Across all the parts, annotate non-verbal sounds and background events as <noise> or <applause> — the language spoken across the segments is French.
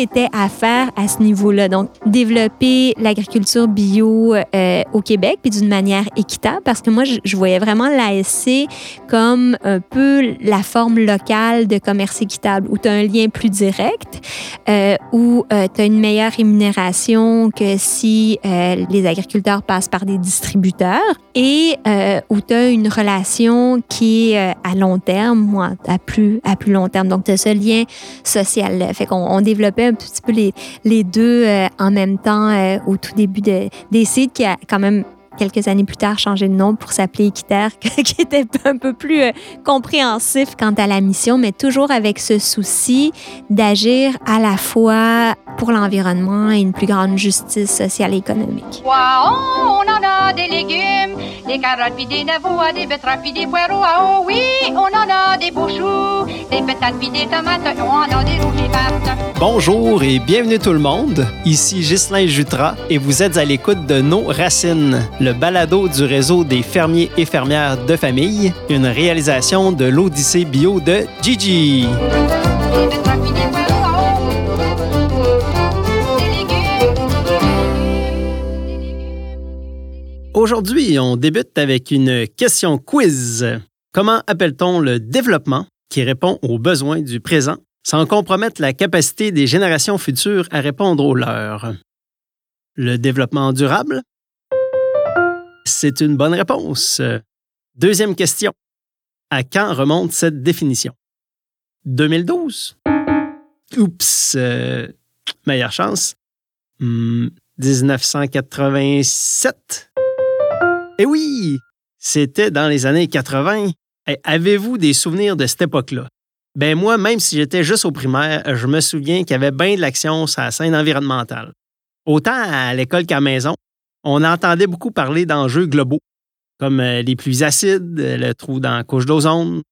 était à faire à ce niveau-là? Donc, développer l'agriculture bio euh, au Québec, puis d'une manière équitable, parce que moi, je, voyais vraiment l'ASC comme un peu la forme locale de commerce équitable, où tu as un lien plus direct, euh, où euh, tu as une meilleure rémunération que si euh, les agriculteurs passent par des distributeurs, et où tu as une relation qui est à long terme, moi, à plus, à plus long terme. Donc, tu as ce lien social. Fait qu'on on développait un petit peu les, les deux en même temps au tout début de, des sites qui a quand même quelques années plus tard, changé de nom pour s'appeler Équiterre, <laughs> qui était un peu plus euh, compréhensif quant à la mission, mais toujours avec ce souci d'agir à la fois pour l'environnement et une plus grande justice sociale et économique. on en a des légumes, des carottes puis des navots, des betteraves puis des poireaux. Ah, oh oui, on en a des beaux choux, des patates puis des tomates, on en a des rouges Bonjour et bienvenue tout le monde. Ici Ghislain Jutras et vous êtes à l'écoute de Nos Racines, le balado du réseau des fermiers et fermières de famille, une réalisation de l'Odyssée bio de Gigi. Aujourd'hui, on débute avec une question quiz. Comment appelle-t-on le développement qui répond aux besoins du présent sans compromettre la capacité des générations futures à répondre aux leurs? Le développement durable? C'est une bonne réponse. Deuxième question. À quand remonte cette définition? 2012? Oups, euh, meilleure chance. 1987? Eh oui, c'était dans les années 80. Eh, avez-vous des souvenirs de cette époque-là? Ben moi, même si j'étais juste au primaire, je me souviens qu'il y avait bien de l'action sur la scène environnementale. Autant à l'école qu'à la maison, on entendait beaucoup parler d'enjeux globaux, comme euh, les pluies acides, le trou dans la couche d'ozone,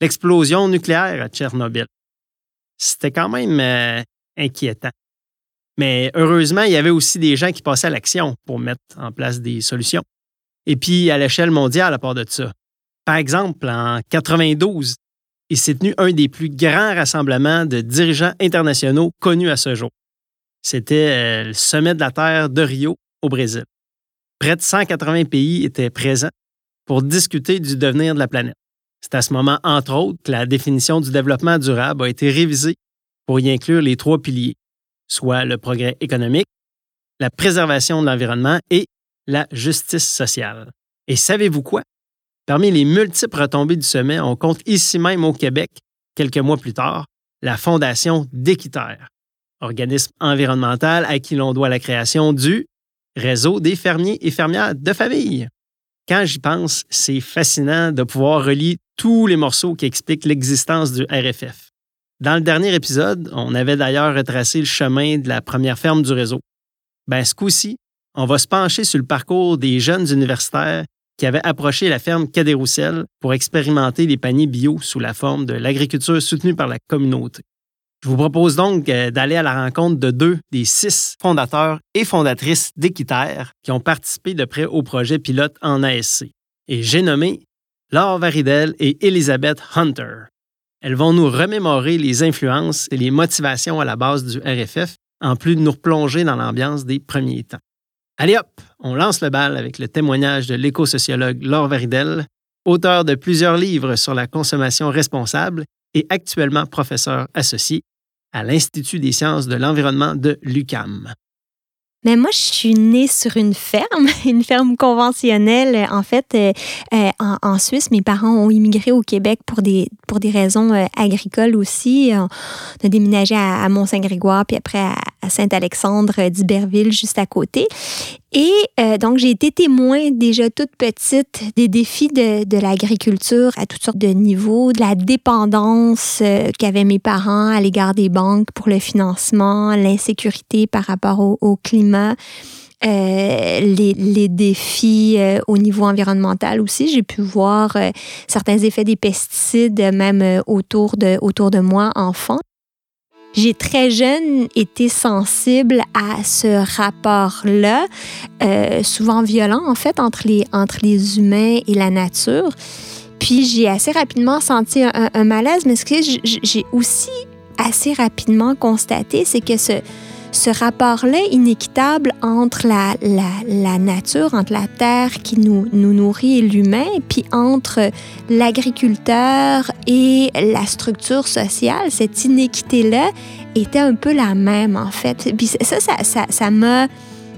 l'explosion nucléaire à Tchernobyl. C'était quand même euh, inquiétant. Mais heureusement, il y avait aussi des gens qui passaient à l'action pour mettre en place des solutions. Et puis à l'échelle mondiale à part de ça. Par exemple, en 92, il s'est tenu un des plus grands rassemblements de dirigeants internationaux connus à ce jour. C'était euh, le sommet de la Terre de Rio au Brésil. Près de 180 pays étaient présents pour discuter du devenir de la planète. C'est à ce moment, entre autres, que la définition du développement durable a été révisée pour y inclure les trois piliers, soit le progrès économique, la préservation de l'environnement et la justice sociale. Et savez-vous quoi? Parmi les multiples retombées du sommet, on compte ici même au Québec, quelques mois plus tard, la Fondation d'Équiterre, organisme environnemental à qui l'on doit la création du réseau des fermiers et fermières de famille. Quand j'y pense, c'est fascinant de pouvoir relier tous les morceaux qui expliquent l'existence du RFF. Dans le dernier épisode, on avait d'ailleurs retracé le chemin de la première ferme du réseau. Ben, ce coup-ci, on va se pencher sur le parcours des jeunes universitaires qui avaient approché la ferme Cadet pour expérimenter les paniers bio sous la forme de l'agriculture soutenue par la communauté. Je vous propose donc euh, d'aller à la rencontre de deux des six fondateurs et fondatrices d'Équiterre qui ont participé de près au projet pilote en ASC. Et j'ai nommé Laure Varidel et Elizabeth Hunter. Elles vont nous remémorer les influences et les motivations à la base du RFF, en plus de nous replonger dans l'ambiance des premiers temps. Allez hop, on lance le bal avec le témoignage de l'éco-sociologue Laure Varidel, auteur de plusieurs livres sur la consommation responsable et actuellement professeur associé à l'Institut des sciences de l'environnement de l'UCAM. Mais moi, je suis née sur une ferme, <laughs> une ferme conventionnelle. En fait, euh, euh, en, Suisse, mes parents ont immigré au Québec pour des, pour des raisons euh, agricoles aussi. On a déménagé à, Mont-Saint-Grégoire, puis après à, à Saint-Alexandre d'Iberville, juste à côté. Et euh, donc, j'ai été témoin déjà toute petite des défis de, de l'agriculture à toutes sortes de niveaux, de la dépendance euh, qu'avaient mes parents à l'égard des banques pour le financement, l'insécurité par rapport au, au climat. Euh, les, les, défis euh, au niveau environnemental aussi. J'ai pu voir euh, certains effets des pesticides même autour, de, autour de moi, enfant. J'ai très jeune été sensible à ce rapport-là, euh, souvent violent en fait, entre les, entre les humains et la nature. Puis j'ai assez rapidement senti un, malaise, mais ce que j'ai aussi assez rapidement constaté, c'est que ce, ce rapport-là inéquitable entre la, la, la, nature, entre la terre qui nous, nous nourrit et l'humain, puis entre l'agriculteur et la structure sociale, cette inéquité-là était un peu la même, en fait. Puis ça, ça m'a... Ça, ça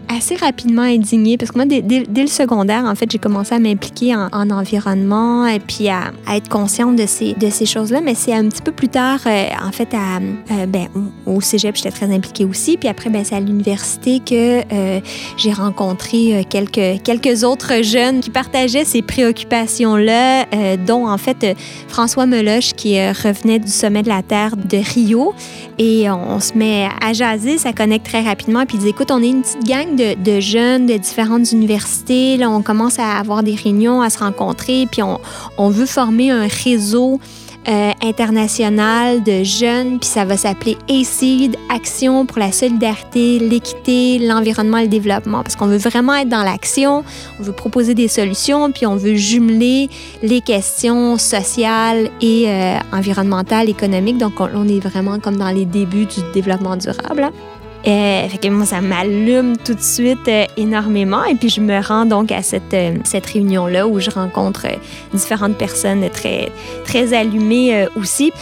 assez rapidement indignée parce que moi, dès, dès, le secondaire, en fait, j'ai commencé à m'impliquer en, en, environnement et puis à, à, être consciente de ces, de ces choses-là. Mais c'est un petit peu plus tard, euh, en fait, à, euh, ben, au cégep, j'étais très impliquée aussi. Puis après, ben, c'est à l'université que euh, j'ai rencontré quelques, quelques autres jeunes qui partageaient ces préoccupations-là, dont, en fait, François Meloche, qui revenait du sommet de la Terre de Rio. Et on, se met à jaser, ça connecte très rapidement. Puis il dit, écoute, on est une petite gang de, jeunes de différentes universités. Là, on commence à avoir des réunions, à se rencontrer, puis on, on veut former un réseau euh, international de jeunes, puis ça va s'appeler ACID, Action pour la solidarité, l'équité, l'environnement et le développement, parce qu'on veut vraiment être dans l'action, on veut proposer des solutions, puis on veut jumeler les questions sociales et euh, environnementales, économiques. Donc, on, on, est vraiment comme dans les débuts du développement durable. Hein. Euh, fait que moi, ça m'allume tout de suite euh, énormément. Et puis, je me rends donc à cette, euh, cette réunion-là où je rencontre euh, différentes personnes très, très allumées euh, aussi.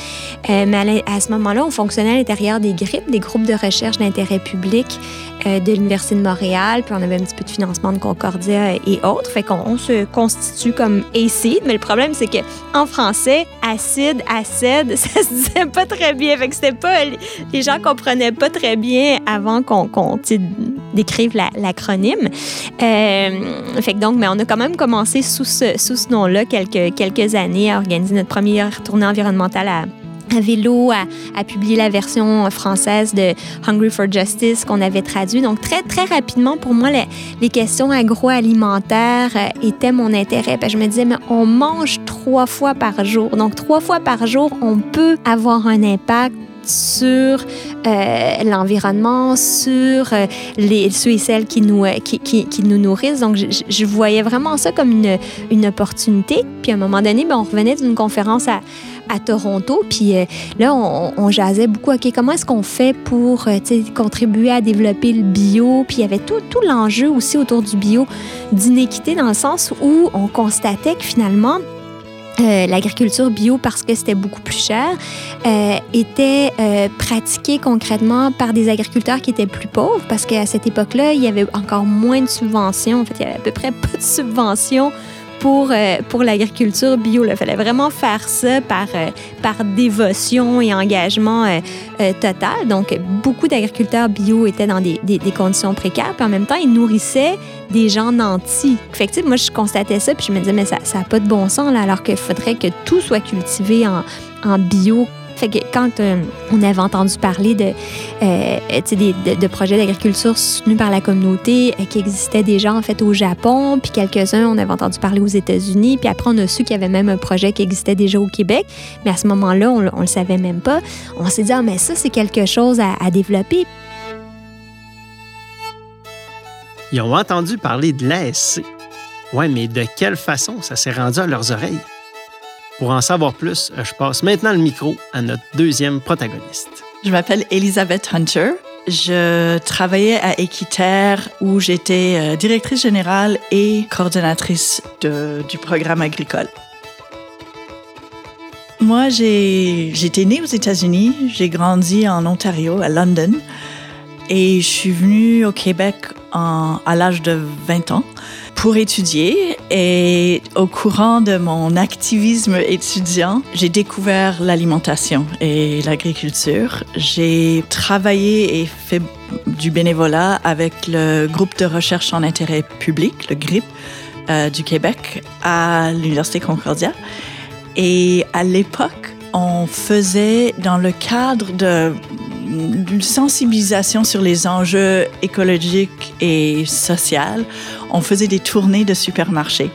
mais à, à ce moment-là, on fonctionnait à l'intérieur des GRIP, des groupes de recherche d'intérêt public euh, de l'Université de Montréal. Puis, on avait un petit peu de financement de Concordia et autres. Fait qu'on se constitue comme ACID. Mais le problème, c'est que en français, acide, acide, <laughs> ça se disait pas très bien. Fait que c'était pas... Les gens comprenaient pas très bien avant qu'on qu décrive l'acronyme. La, euh, fait que donc, mais on a quand même commencé sous ce, sous ce nom-là quelques, quelques années à organiser notre première tournée environnementale à, à vélo à, à, publier la version française de Hungry for Justice qu'on avait traduit. Donc, très, très rapidement, pour moi, les, les questions agroalimentaires euh, étaient mon intérêt. Puis je me disais, mais on mange trois fois par jour. Donc, trois fois par jour, on peut avoir un impact sur euh, l'environnement, sur euh, les, ceux et celles qui nous, qui, qui, qui nous nourrissent. Donc, je, je, voyais vraiment ça comme une, une opportunité. Puis, à un moment donné, ben, on revenait d'une conférence à, à Toronto. Puis euh, là, on, jasait beaucoup, OK, comment est-ce qu'on fait pour euh, contribuer à développer le bio? Puis il y avait tout, l'enjeu aussi autour du bio d'inéquité dans le sens où on constatait que finalement, euh, l'agriculture bio parce que c'était beaucoup plus cher, était pratiquée concrètement par des agriculteurs qui étaient plus pauvres parce qu'à cette époque-là, il y avait encore moins de subventions. En fait, il y avait à peu près pas de subventions pour, euh, pour l'agriculture bio. Il fallait vraiment faire ça par, euh, par dévotion et engagement euh, euh total. Donc, beaucoup d'agriculteurs bio étaient dans des, des, des, conditions précaires, puis en même temps, ils nourrissaient des gens nantis. Fait moi, je constatais ça, puis je me disais, mais ça n'a pas de bon sens, là, alors qu'il faudrait que tout soit cultivé en, en bio fait que quand euh, on avait entendu parler de, euh, des, de, projets d'agriculture soutenus par la communauté euh, qui existaient déjà en fait au Japon, puis quelques-uns, on avait entendu parler aux États-Unis, puis après on a su qu'il y avait même un projet qui existait déjà au Québec, mais à ce moment-là, on, on le savait même pas. On s'est dit, ah, mais ça, c'est quelque chose à, à développer. Ils ont entendu parler de l'ASC. Ouais, mais de quelle façon ça s'est rendu à leurs oreilles? Pour en savoir plus, je passe maintenant le micro à notre deuxième protagoniste. Je m'appelle Elizabeth Hunter. Je travaillais à Équiterre où j'étais euh, directrice générale et coordonnatrice du programme agricole. Moi, j'étais née aux États-Unis, j'ai grandi en Ontario, à London, et je suis venue au Québec à l'âge de 20 ans pour étudier et au courant de mon activisme étudiant, j'ai découvert l'alimentation et l'agriculture. J'ai travaillé et fait du bénévolat avec le groupe de recherche en intérêt public, le GRIP, euh, du Québec à l'Université Concordia. Et à l'époque, on faisait dans le cadre de d'une sensibilisation sur les enjeux écologiques et sociaux. On faisait des tournées de supermarchés.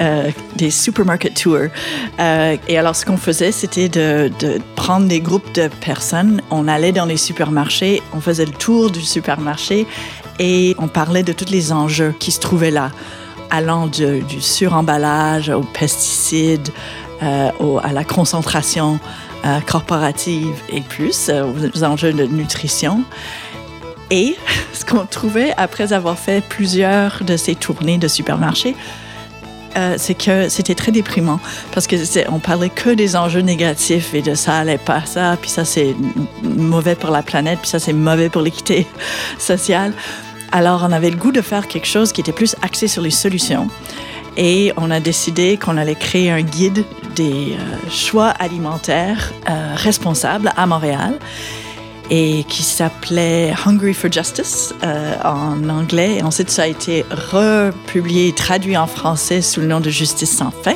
Euh, des supermarket tours. Euh, et alors, ce qu'on faisait, c'était de, prendre des groupes de personnes. On allait dans les supermarchés, on faisait le tour du supermarché et on parlait de tous les enjeux qui se trouvaient là, allant du suremballage aux pesticides, euh, à la concentration euh, corporative et plus, euh, aux enjeux de nutrition. Et <laughs> ce qu'on trouvait après avoir fait plusieurs de ces tournées de supermarchés, euh, c'est que c'était très déprimant parce que on parlait que des enjeux négatifs et de ça allait pas ça, puis ça c'est mauvais pour la planète, puis ça c'est mauvais pour l'équité <laughs> sociale. Alors on avait le goût de faire quelque chose qui était plus axé sur les solutions. Et on a décidé qu'on allait créer un guide des euh, choix alimentaires euh, responsables à Montréal et qui s'appelait Hungry for Justice euh, en anglais. Et ensuite, ça a été republié, traduit en français sous le nom de Justice sans fin.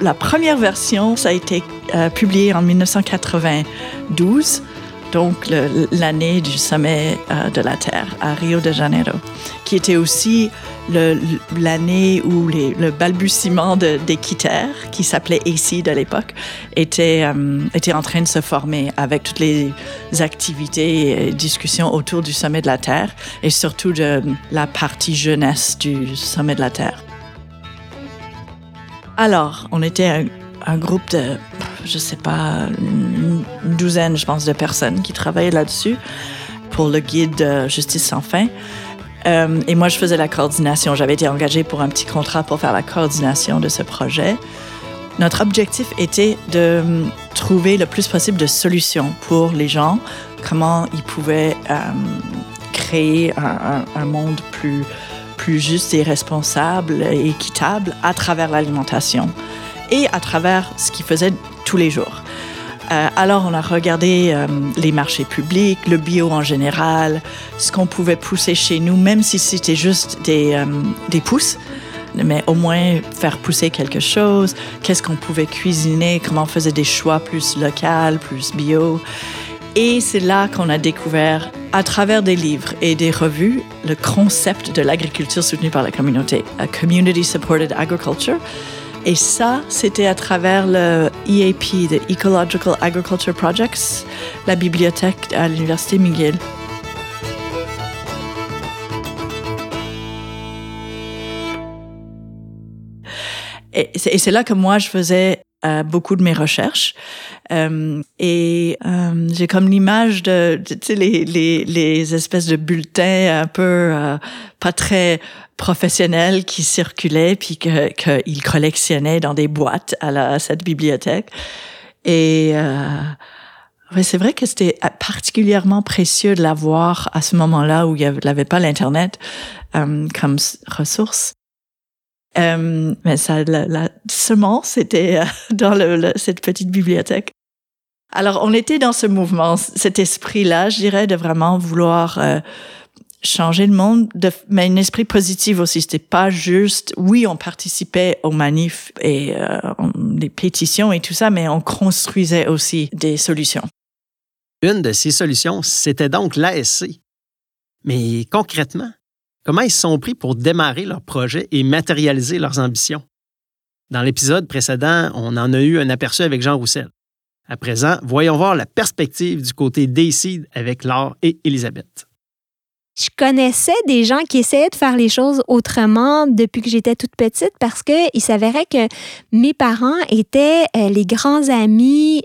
La première version, ça a été publié en 1992 donc l'année du sommet euh, de la Terre à Rio de Janeiro, qui était aussi l'année où le balbutiement des quitters, qui s'appelait ACID à l'époque, était, euh, était en train de se former avec toutes les activités et discussions autour du sommet de la Terre et surtout de la partie jeunesse du sommet de la Terre. Alors, on était un groupe de je sais pas, une douzaine, je pense, de personnes qui travaillaient là-dessus pour le guide Justice sans fin. Euh, et moi, je faisais la coordination. J'avais été engagée pour un petit contrat pour faire la coordination de ce projet. Notre objectif était de hum, trouver le plus possible de solutions pour les gens, comment ils pouvaient euh, créer un, monde plus, plus juste et responsable et équitable à travers l'alimentation et à travers ce qu'ils faisaient tous les jours. Euh, alors, on a regardé euh, les marchés publics, le bio en général, ce qu'on pouvait pousser chez nous, même si c'était juste des, euh, des pousses, mais au moins faire pousser quelque chose. Qu'est-ce qu'on pouvait cuisiner, comment on faisait des choix plus locaux, plus bio? Et c'est là qu'on a découvert, à travers des livres et des revues, le concept de l'agriculture soutenue par la communauté, a Community Supported Agriculture et ça, c'était à travers le EAP, the Ecological Agriculture Projects, la bibliothèque à l'Université McGill. Et c'est là que moi, je faisais euh, beaucoup de mes recherches. Euh, et euh, j'ai comme l'image de, tu sais, les, les, les, espèces de bulletins un peu euh, pas très professionnels qui circulaient puis que qu'ils collectionnaient dans des boîtes à, la, à cette bibliothèque. Et euh, ouais, c'est vrai que c'était particulièrement précieux de l'avoir à ce moment-là où il n'y avait pas l'internet euh, comme ressource. Euh, mais ça, la, semence était euh, <laughs> dans cette petite bibliothèque. Alors, on était dans ce mouvement, cet esprit-là, je dirais, de vraiment vouloir euh, changer le monde, de, mais un esprit positif aussi. C'était pas juste, oui, on participait aux manifs et euh, les pétitions et tout ça, mais on construisait aussi des solutions. Une de ces solutions, c'était donc l'ASC. Mais concrètement, comment ils sont pris pour démarrer leur projet et matérialiser leurs ambitions? Dans l'épisode précédent, on en a eu un aperçu avec Jean Roussel. À présent, voyons voir la perspective du côté d'ACID avec Laure et Elisabeth. Je connaissais des gens qui essayaient de faire les choses autrement depuis que j'étais toute petite parce qu'il s'avérait que mes parents étaient euh, les grands amis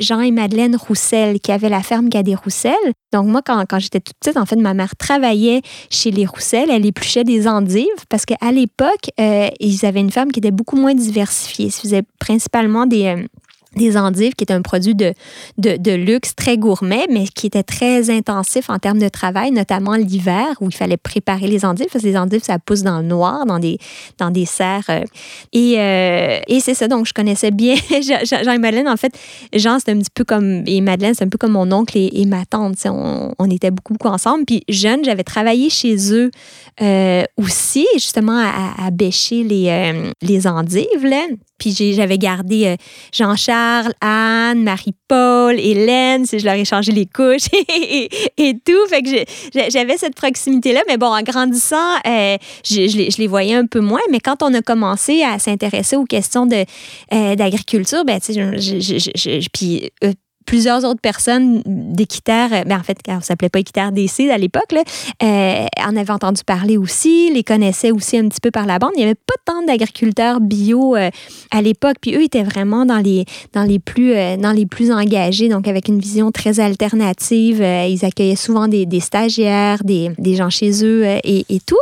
Jean et Madeleine Roussel, qui avaient la ferme Cadet Roussel. Donc, moi, quand, quand j'étais toute petite, en fait, ma mère travaillait chez les Roussel. Elle épluchait des endives parce qu'à l'époque, euh, ils avaient une ferme qui était beaucoup moins diversifiée. Ils faisaient principalement des, euh, des endives, qui est un produit de, de, luxe très gourmet, mais qui était très intensif en termes de travail, notamment l'hiver, où il fallait préparer les endives, parce que les endives, ça pousse dans le noir, dans des, dans des serres. Euh. et, euh, et c'est ça, donc je connaissais bien <laughs> Jean et Madeleine. En fait, Jean, c'est un petit peu comme, et Madeleine, c'est un peu comme mon oncle et, ma tante. On, était beaucoup, beaucoup ensemble. Puis jeune, j'avais travaillé chez eux euh, aussi, justement, à, bêcher les, les endives. Puis j'avais gardé euh, Jean-Charles, Anne, Marie-Paul, Hélène, si je leur ai changé les couches <laughs> et, tout. Fait que j'avais cette proximité-là. Mais bon, en grandissant, euh, je, les, voyais un peu moins. Mais quand on a commencé à s'intéresser aux questions euh, d'agriculture, ben, tu sais, puis plusieurs autres personnes d'Équiterre, euh, ben en fait, on s'appelait pas Équiterre DC à l'époque, euh, en avaient entendu parler aussi, les connaissaient aussi un petit peu par la bande. Il n'y avait pas tant d'agriculteurs bio euh, à l'époque, puis eux étaient vraiment dans les, dans les, plus, euh, dans les plus engagés, donc avec une vision très alternative. Euh, ils accueillaient souvent des, des stagiaires, des, des, gens chez eux euh, et, et, tout.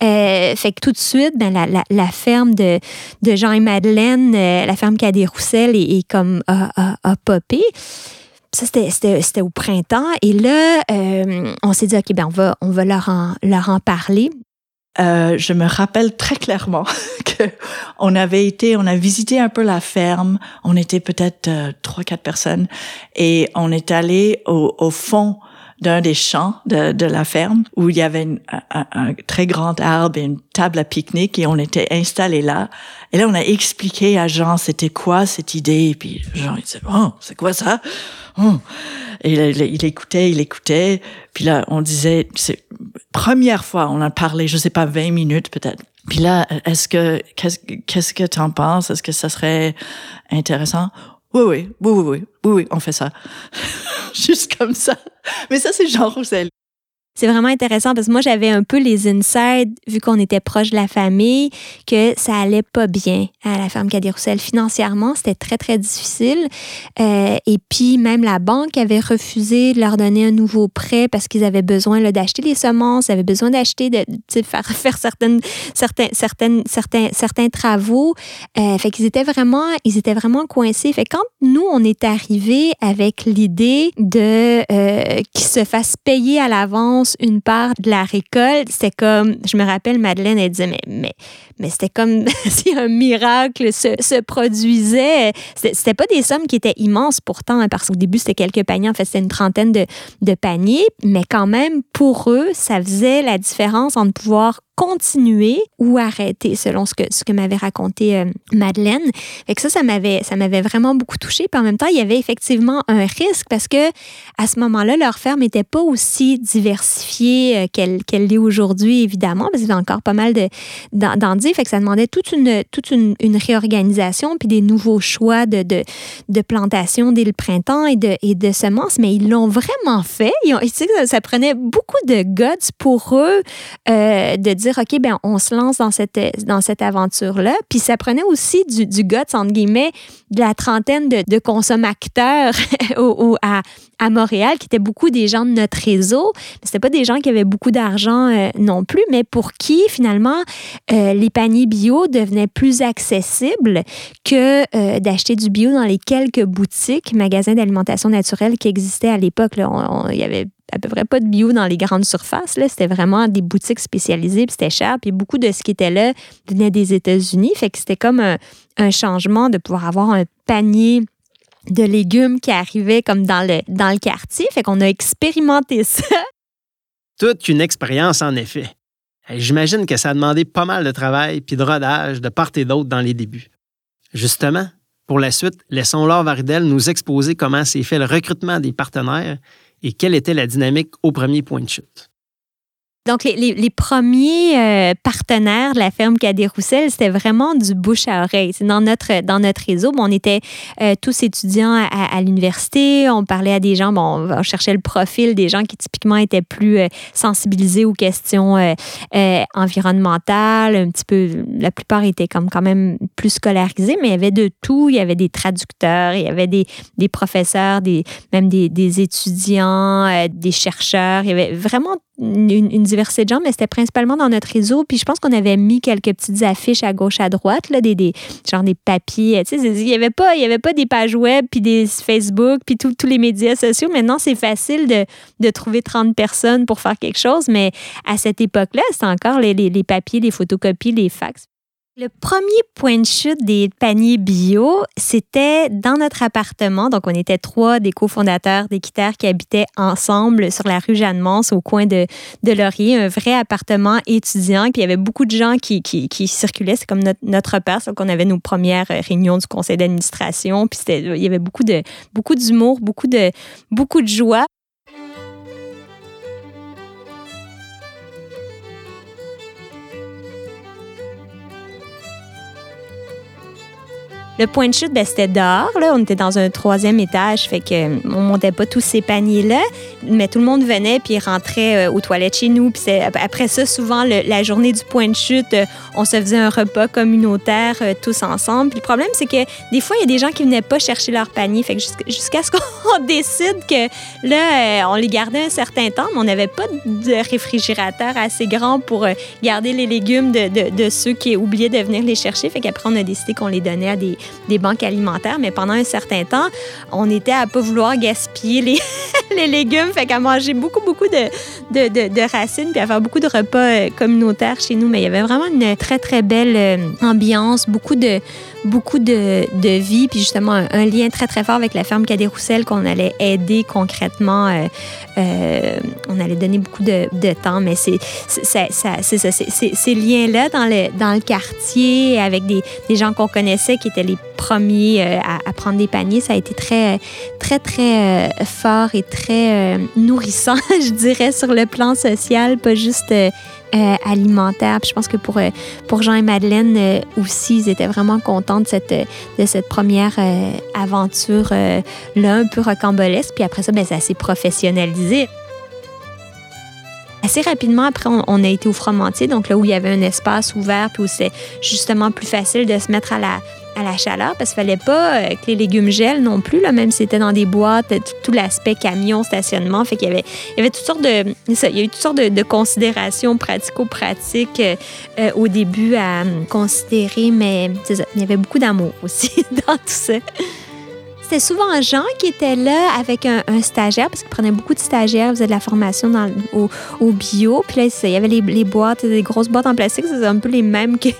fait que tout de suite, ben, la, la, la, ferme de, de Jean et Madeleine, la ferme Cadet-Roussel est, est, comme a, a, a popé ça, c'était au printemps. Et là, euh, on s'est dit, OK, ben, on va, on va leur, en, leur en parler. Euh, je me rappelle très clairement <laughs> que on avait été, on a visité un peu la ferme. On était peut-être euh, trois, quatre personnes et on est allé au, au fond d'un des champs de, de, la ferme où il y avait une, un, un, très grand arbre et une table à pique-nique et on était installé là. Et là, on a expliqué à Jean c'était quoi cette idée? Et puis Jean il disait oh c'est quoi ça oh. Et il, il, écoutait, il écoutait. Puis là, on disait c'est première fois on a parlé, je sais pas 20 minutes peut-être. Puis là, est-ce que qu'est-ce que tu en penses? Est-ce que ça serait intéressant? Oui, oui, oui, oui, oui, oui, on fait ça. <laughs> Juste comme ça. Mais ça, c'est Jean Roussel. C'est vraiment intéressant parce que moi, j'avais un peu les insides, vu qu'on était proche de la famille, que ça allait pas bien à la ferme Cadet-Roussel. Financièrement, c'était très, très difficile. Euh, et puis, même la banque avait refusé de leur donner un nouveau prêt parce qu'ils avaient besoin d'acheter les semences, avaient besoin d'acheter, de, faire, <laughs> faire certaines, certains, certaines, certains travaux. Euh, fait qu'ils étaient vraiment, ils étaient vraiment coincés. Fait que quand nous, on est arrivés avec l'idée de euh, qu'ils se fassent payer à l'avance une part de la récolte, c'était comme, je me rappelle, Madeleine, elle disait, mais, mais, mais c'était comme <laughs> si un miracle se, se produisait. C'était pas des sommes qui étaient immenses pourtant, hein, parce qu'au début, c'était quelques paniers, en fait, c'était une trentaine de, de paniers, mais quand même, pour eux, ça faisait la différence entre pouvoir continuer ou arrêter, selon ce que, ce que m'avait raconté euh, Madeleine. Fait que ça, ça m'avait, ça m'avait vraiment beaucoup touché. Puis en même temps, il y avait effectivement un risque parce que à ce moment-là, leur ferme n'était pas aussi diversifiée euh, qu'elle, qu'elle l'est aujourd'hui, évidemment, parce qu'il y avait encore pas mal de, d'endives. Fait que ça demandait toute une, toute une, une, réorganisation puis des nouveaux choix de, de, de plantation dès le printemps et de, et de semences. Mais ils l'ont vraiment fait. Ils ont, ça, ça prenait beaucoup de guts pour eux euh, de dire, OK, ben on se lance dans cette, dans cette aventure-là. Puis ça prenait aussi du, du guts, entre guillemets, de la trentaine de, de consommateurs <laughs> au, à, à Montréal, qui étaient beaucoup des gens de notre réseau. C'était pas des gens qui avaient beaucoup d'argent euh, non plus, mais pour qui, finalement, euh, les paniers bio devenaient plus accessibles que euh, d'acheter du bio dans les quelques boutiques, magasins d'alimentation naturelle qui existaient à l'époque. Il y avait à peu près pas de bio dans les grandes surfaces. C'était vraiment des boutiques spécialisées, puis c'était cher. Puis beaucoup de ce qui était là venait des États-Unis. Fait que c'était comme un, changement de pouvoir avoir un panier de légumes qui arrivait comme dans le, dans le quartier. Fait qu'on a expérimenté <laughs> ça. Toute une expérience, en effet. J'imagine que ça a demandé pas mal de travail puis de rodage de part et d'autre dans les débuts. Justement, pour la suite, laissons Laure Varidel nous exposer comment s'est fait le recrutement des partenaires et quelle était la dynamique au premier point de chute. Donc, les, les, les premiers euh, partenaires de la ferme Cadet-Roussel, c'était vraiment du bouche à oreille. Dans notre, dans notre réseau. Bon, on était euh, tous étudiants à, à l'université. On parlait à des gens, bon, on cherchait le profil des gens qui typiquement étaient plus euh, sensibilisés aux questions euh, euh, environnementales. Un petit peu, la plupart étaient comme quand même plus scolarisés, mais il y avait de tout. Il y avait des traducteurs, il y avait des, des professeurs, des, même des, des étudiants, euh, des chercheurs. Il y avait vraiment une, une, diversité de gens, mais c'était principalement dans notre réseau. Puis je pense qu'on avait mis quelques petites affiches à gauche, à droite, là, des, des genre des papiers. Tu sais, il n'y avait, pas, il y avait pas des pages web, puis des Facebook, puis tous les médias sociaux. Maintenant, c'est facile de, de, trouver 30 personnes pour faire quelque chose, mais à cette époque-là, c'était encore les, les, les papiers, les photocopies, les fax. Le premier point de chute des paniers bio, c'était dans notre appartement. Donc, on était trois des cofondateurs d'Équiterre qui habitaient ensemble sur la rue Jeanne-Mance au coin de, de Laurier, un vrai appartement étudiant. Puis, il y avait beaucoup de gens qui, circulaient. C'est comme notre, notre repère. Donc, on avait nos premières réunions du conseil d'administration. Puis, il y avait beaucoup de beaucoup d'humour, beaucoup de, beaucoup de joie. Le point de chute, ben, c'était dehors. Là. On était dans un troisième étage, fait que euh, on montait pas tous ces paniers-là. Mais tout le monde venait puis rentrait euh, aux toilettes chez nous. Puis après ça, souvent, la journée du point de chute, euh, on se faisait un repas communautaire tous ensemble. Le problème, c'est que des fois, il y a des gens qui venaient pas chercher leur panier. Fait que jusqu'à ce qu'on <laughs> décide que là, on les gardait un certain temps, mais on n'avait pas de réfrigérateur assez grand pour garder les légumes de, de, de ceux qui oubliaient de venir les chercher. Fait qu'après, on a décidé qu'on les donnait à des des banques alimentaires, mais pendant un certain temps, on était à pas vouloir gaspiller les, <laughs> légumes, fait qu'à manger beaucoup, beaucoup de, de, de, racines, puis à faire beaucoup de repas euh, communautaires chez nous. Mais il y avait vraiment une très, très belle euh, ambiance, beaucoup de, beaucoup de, de vie, puis justement un, lien très, très fort avec la ferme Cadet Roussel qu'on allait aider concrètement. Euh, on allait donner beaucoup de, de temps, mais c'est ça, ces liens-là dans le, dans le quartier avec des, des gens qu'on connaissait qui étaient les premiers euh, à, prendre des paniers, ça a été très, très, très euh, fort et très nourrissant, <laughs> je dirais, sur le plan social, pas juste alimentaire. je pense que pour, pour Jean et Madeleine aussi, ils étaient vraiment contents de cette, de cette première aventure-là, un peu rocambolesque. Puis après ça, ben, ça s'est professionnalisé. Assez rapidement, après, on, a été au Fromantier, donc là où il y avait un espace ouvert, puis où c'est justement plus facile de se mettre à la, à la chaleur, parce qu'il fallait pas euh, que les légumes gèlent non plus, là, même si c'était dans des boîtes, tout, l'aspect camion, stationnement. Fait qu'il y avait, il y avait toutes sortes de, considérations pratico-pratiques euh, euh, au début à considérer, mais il y avait beaucoup d'amour aussi <laughs> dans tout ça c'était souvent Jean qui était là avec un, stagiaire, parce qu'il prenait beaucoup de stagiaires, il faisait de la formation dans, au, bio. Puis là, il y avait les, boîtes, des grosses boîtes en plastique, c'est un peu les mêmes qu'il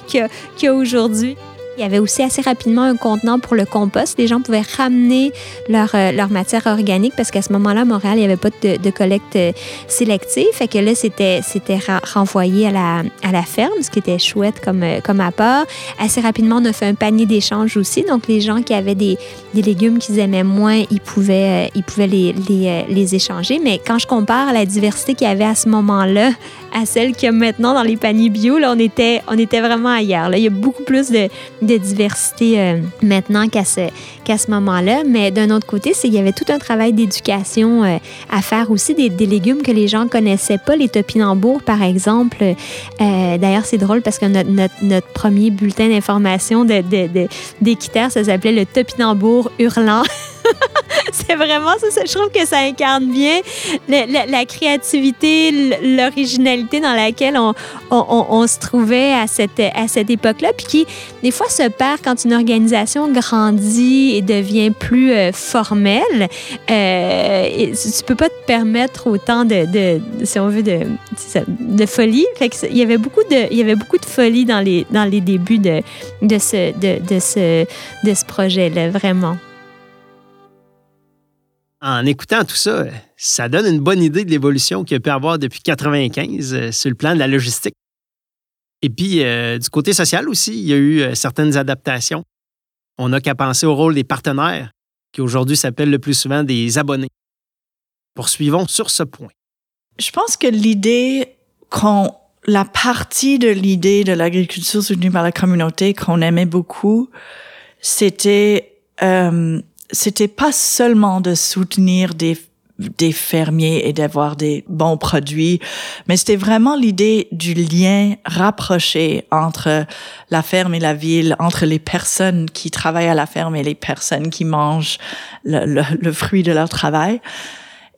y aujourd'hui. Il y avait aussi assez rapidement un contenant pour le compost. Les gens pouvaient ramener leur, euh, leur matière organique parce qu'à ce moment-là, à Montréal, il n'y avait pas de, collecte euh, sélective. Fait que là, c'était, c'était renvoyé à la, à la ferme, ce qui était chouette comme, euh, comme apport. Assez rapidement, on a fait un panier d'échange aussi. Donc, les gens qui avaient des, des légumes qu'ils aimaient moins, ils pouvaient, ils pouvaient les, les, les échanger. Mais quand je compare la diversité qu'il y avait à ce moment-là à celle qu'il y a maintenant dans les paniers bio, là, on était, on était vraiment ailleurs. Là. Il y a beaucoup plus de, de diversité euh, maintenant qu'à ce, qu'à ce moment-là. Mais d'un autre côté, c'est y avait tout un travail d'éducation euh, à faire aussi des, des, légumes que les gens connaissaient pas. Les topinambours, par exemple. Euh, d'ailleurs, c'est drôle parce que notre, notre, notre premier bulletin d'information de, de, d'équitaire, ça s'appelait le topinambour hurlant. <laughs> <laughs> c'est vraiment ça, Je trouve que ça incarne bien la, créativité, l'originalité dans laquelle on, se trouvait à cette, à cette époque-là, puis qui, des fois, se perd quand une organisation grandit et devient plus euh, formelle. Euh, et tu peux pas te permettre autant de, si on veut, de, de folie. Il y avait beaucoup de, il y avait beaucoup de folie dans les, dans les débuts de, de ce, de ce, de ce projet-là, vraiment en écoutant tout ça, ça donne une bonne idée de l'évolution qu'il a pu avoir depuis 1995 euh, sur le plan de la logistique. Et puis, euh, du côté social aussi, il y a eu euh, certaines adaptations. On n'a qu'à penser au rôle des partenaires, qui aujourd'hui s'appellent le plus souvent des abonnés. Poursuivons sur ce point. Je pense que l'idée qu'on la partie de l'idée de l'agriculture soutenue par la communauté qu'on aimait beaucoup, c'était c'était pas seulement de soutenir des des fermiers et d'avoir des bons produits, mais c'était vraiment l'idée du lien rapproché entre la ferme et la ville, entre les personnes qui travaillent à la ferme et les personnes qui mangent le, le, le fruit de leur travail.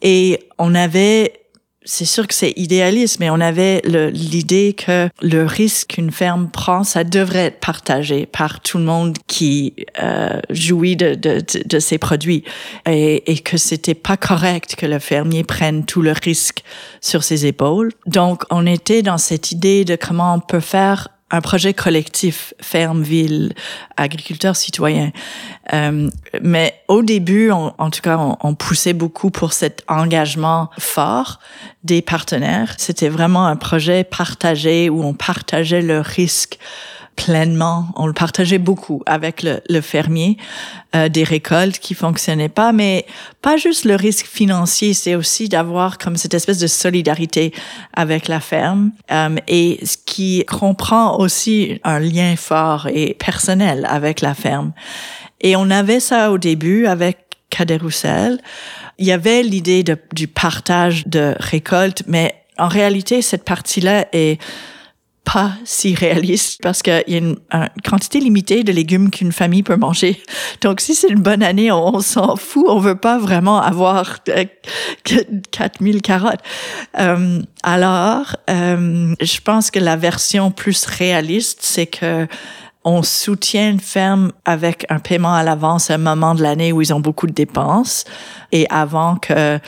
Et on avait c'est sûr que c'est idéaliste, mais on avait l'idée que le risque qu'une ferme prend, ça devrait être partagé par tout le monde qui euh, jouit de, de, de, ses produits et, et que c'était pas correct que le fermier prenne tout le risque sur ses épaules. Donc, on était dans cette idée de comment on peut faire un projet collectif ferme ville agriculteur citoyen euh, mais au début en tout cas on, on, poussait beaucoup pour cet engagement fort des partenaires. C'était vraiment un projet partagé où on partageait le risque pleinement, on le partageait beaucoup avec le, le fermier, euh, des récoltes qui fonctionnaient pas, mais pas juste le risque financier, c'est aussi d'avoir comme cette espèce de solidarité avec la ferme euh, et ce qui comprend aussi un lien fort et personnel avec la ferme. Et on avait ça au début avec Cadet Roussel. Il y avait l'idée du partage de récoltes, mais en réalité, cette partie-là est pas si réaliste parce qu'il y a une, quantité limitée de légumes qu'une famille peut manger. Donc, si c'est une bonne année, on, s'en fout. On veut pas vraiment avoir 4000 carottes. Euh, alors, euh, je pense que la version plus réaliste, c'est que on soutient une ferme avec un paiement à l'avance à un moment de l'année où ils ont beaucoup de dépenses et avant que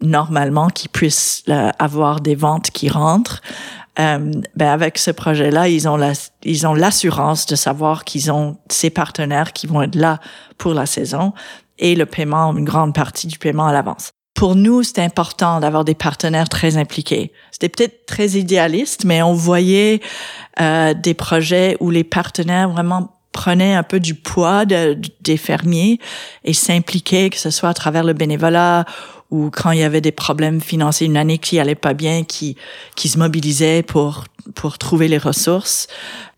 normalement qu'ils puissent euh, avoir des ventes qui rentrent. Euh, ben avec ce projet-là, ils ont la, ils ont l'assurance de savoir qu'ils ont ces partenaires qui vont être là pour la saison et le paiement, une grande partie du paiement à l'avance. Pour nous, c'était important d'avoir des partenaires très impliqués. C'était peut-être très idéaliste, mais on voyait euh, des projets où les partenaires vraiment prenaient un peu du poids de, des fermiers et s'impliquaient, que ce soit à travers le bénévolat ou quand il y avait des problèmes financiers, une année qui allait pas bien, qui qui se mobilisait pour pour trouver les ressources.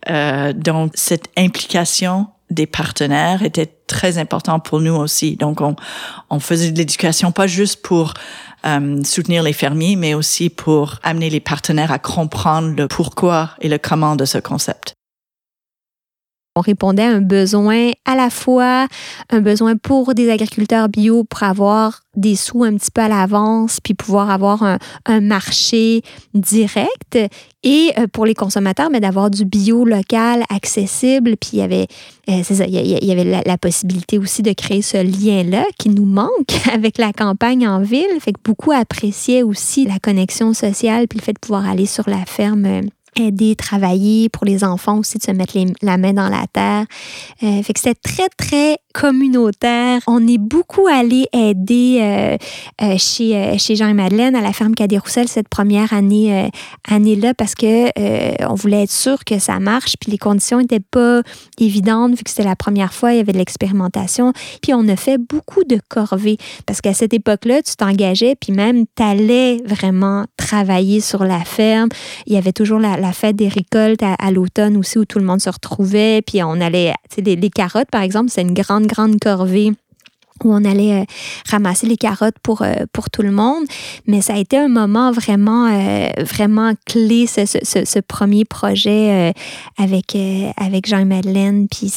Euh, donc cette implication des partenaires était très important pour nous aussi. Donc on on faisait de l'éducation pas juste pour euh, soutenir les fermiers, mais aussi pour amener les partenaires à comprendre le pourquoi et le comment de ce concept. On répondait à un besoin à la fois, un besoin pour des agriculteurs bio pour avoir des sous un petit peu à l'avance, puis pouvoir avoir un, marché direct, et euh, pour les consommateurs, mais d'avoir du bio local accessible. Puis il y avait, euh, ça, il y avait la, possibilité aussi de créer ce lien-là qui nous manque <laughs> avec la campagne en ville. Fait que beaucoup appréciaient aussi la connexion sociale, puis le fait de pouvoir aller sur la ferme euh, aider, travailler pour les enfants aussi de se mettre la main dans la terre. Euh, fait que c'était très, très communautaire. On est beaucoup allé aider euh, euh, chez, chez Jean et Madeleine à la ferme Cadet Roussel cette première année, année-là parce que on voulait être sûr que ça marche. Puis les conditions n'étaient pas évidentes vu que c'était la première fois, il y avait de l'expérimentation. Puis on a fait beaucoup de corvées parce qu'à cette époque-là, tu t'engageais puis même tu allais vraiment travailler sur la ferme. Il y avait toujours la, fête des récoltes à, l'automne aussi où tout le monde se retrouvait. Puis on allait, sais, les, carottes, par exemple, c'est une grande, grande corvée où on allait euh, ramasser les carottes pour, euh, pour tout le monde. Mais ça a été un moment vraiment, euh, vraiment clé, ce, ce, ce premier projet avec, avec Jean-Madeleine. Puis,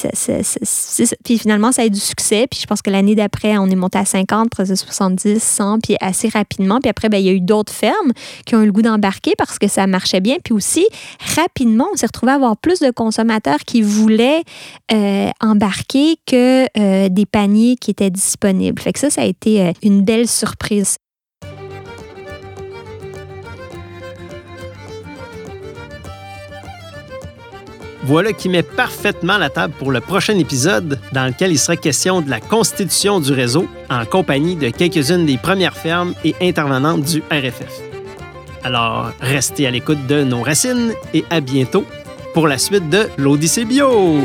puis finalement, ça a eu du succès. Puis je pense que l'année d'après, on est monté à 50, presque 70, 100, puis assez rapidement. Puis après, ben, il y a eu d'autres fermes qui ont eu le goût d'embarquer parce que ça marchait bien. Puis aussi, rapidement, on s'est retrouvé à avoir plus de consommateurs qui voulaient embarquer que des paniers qui étaient disponibles fait que ça, ça a été euh, une belle surprise. Voilà qui met parfaitement la table pour le prochain épisode dans lequel il sera question de la constitution du réseau en compagnie de quelques-unes des premières fermes et intervenantes du RFF. Alors, restez à l'écoute de nos racines et à bientôt pour la suite de l'Odyssée Bio.